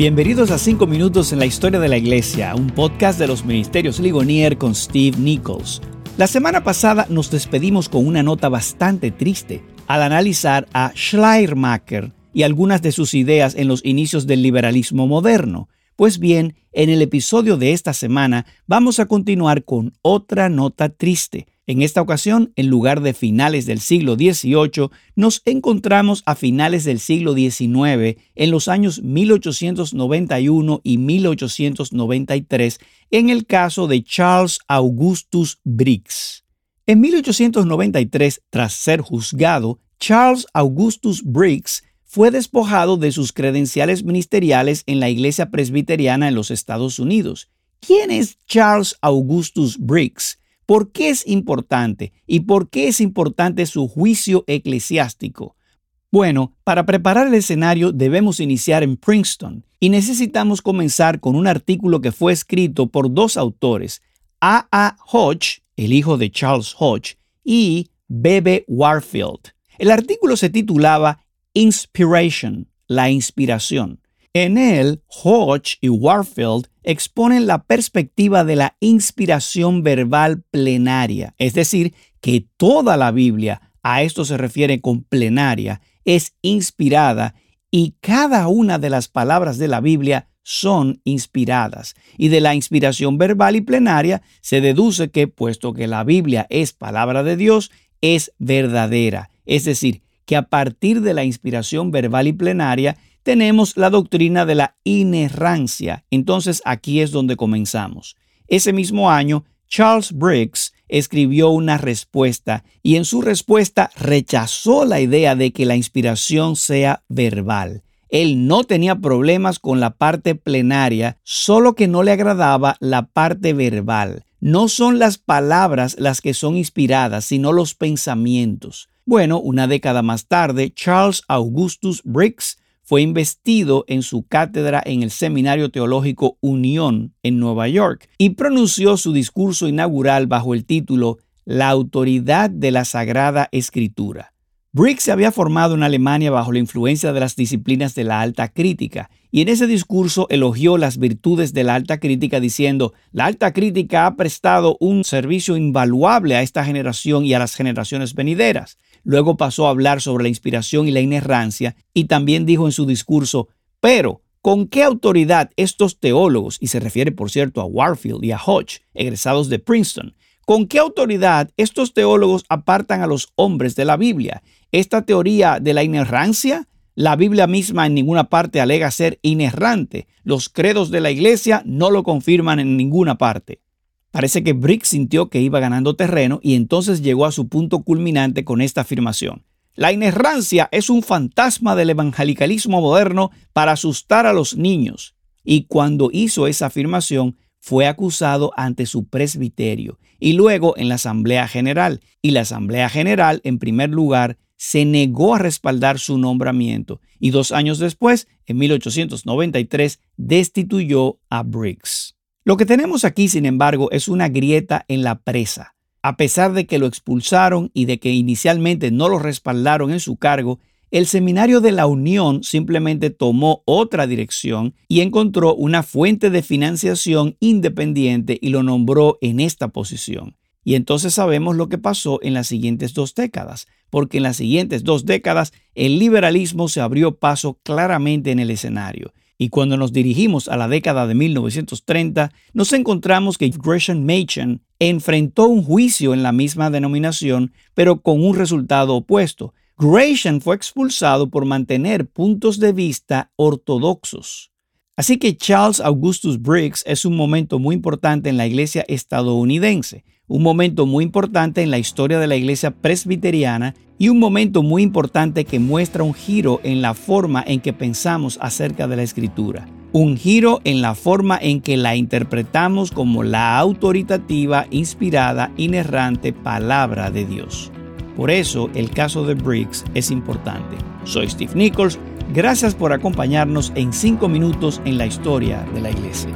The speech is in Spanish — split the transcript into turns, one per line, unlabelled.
Bienvenidos a 5 minutos en la historia de la iglesia, un podcast de los ministerios Ligonier con Steve Nichols. La semana pasada nos despedimos con una nota bastante triste al analizar a Schleiermacher y algunas de sus ideas en los inicios del liberalismo moderno. Pues bien, en el episodio de esta semana vamos a continuar con otra nota triste. En esta ocasión, en lugar de finales del siglo XVIII, nos encontramos a finales del siglo XIX, en los años 1891 y 1893, en el caso de Charles Augustus Briggs. En 1893, tras ser juzgado, Charles Augustus Briggs fue despojado de sus credenciales ministeriales en la Iglesia Presbiteriana en los Estados Unidos. ¿Quién es Charles Augustus Briggs? ¿Por qué es importante? ¿Y por qué es importante su juicio eclesiástico? Bueno, para preparar el escenario debemos iniciar en Princeton y necesitamos comenzar con un artículo que fue escrito por dos autores, A. A. Hodge, el hijo de Charles Hodge, y B. B. Warfield. El artículo se titulaba Inspiration, la inspiración. En él, Hodge y Warfield exponen la perspectiva de la inspiración verbal plenaria, es decir, que toda la Biblia, a esto se refiere con plenaria, es inspirada y cada una de las palabras de la Biblia son inspiradas. Y de la inspiración verbal y plenaria se deduce que, puesto que la Biblia es palabra de Dios, es verdadera, es decir, que a partir de la inspiración verbal y plenaria tenemos la doctrina de la inerrancia. Entonces aquí es donde comenzamos. Ese mismo año, Charles Briggs escribió una respuesta y en su respuesta rechazó la idea de que la inspiración sea verbal. Él no tenía problemas con la parte plenaria, solo que no le agradaba la parte verbal. No son las palabras las que son inspiradas, sino los pensamientos. Bueno, una década más tarde, Charles Augustus Briggs fue investido en su cátedra en el Seminario Teológico Unión en Nueva York y pronunció su discurso inaugural bajo el título La autoridad de la Sagrada Escritura. Briggs se había formado en Alemania bajo la influencia de las disciplinas de la alta crítica y en ese discurso elogió las virtudes de la alta crítica diciendo, la alta crítica ha prestado un servicio invaluable a esta generación y a las generaciones venideras. Luego pasó a hablar sobre la inspiración y la inerrancia y también dijo en su discurso, pero ¿con qué autoridad estos teólogos, y se refiere por cierto a Warfield y a Hodge, egresados de Princeton, ¿con qué autoridad estos teólogos apartan a los hombres de la Biblia? Esta teoría de la inerrancia, la Biblia misma en ninguna parte alega ser inerrante. Los credos de la iglesia no lo confirman en ninguna parte. Parece que Briggs sintió que iba ganando terreno y entonces llegó a su punto culminante con esta afirmación. La inerrancia es un fantasma del evangelicalismo moderno para asustar a los niños. Y cuando hizo esa afirmación, fue acusado ante su presbiterio y luego en la Asamblea General. Y la Asamblea General, en primer lugar, se negó a respaldar su nombramiento y dos años después, en 1893, destituyó a Briggs. Lo que tenemos aquí, sin embargo, es una grieta en la presa. A pesar de que lo expulsaron y de que inicialmente no lo respaldaron en su cargo, el seminario de la Unión simplemente tomó otra dirección y encontró una fuente de financiación independiente y lo nombró en esta posición. Y entonces sabemos lo que pasó en las siguientes dos décadas, porque en las siguientes dos décadas el liberalismo se abrió paso claramente en el escenario y cuando nos dirigimos a la década de 1930, nos encontramos que Gresham Machen enfrentó un juicio en la misma denominación, pero con un resultado opuesto. Gresham fue expulsado por mantener puntos de vista ortodoxos. Así que Charles Augustus Briggs es un momento muy importante en la iglesia estadounidense, un momento muy importante en la historia de la iglesia presbiteriana y un momento muy importante que muestra un giro en la forma en que pensamos acerca de la escritura. Un giro en la forma en que la interpretamos como la autoritativa, inspirada, inerrante palabra de Dios. Por eso el caso de Briggs es importante. Soy Steve Nichols. Gracias por acompañarnos en 5 minutos en la historia de la iglesia.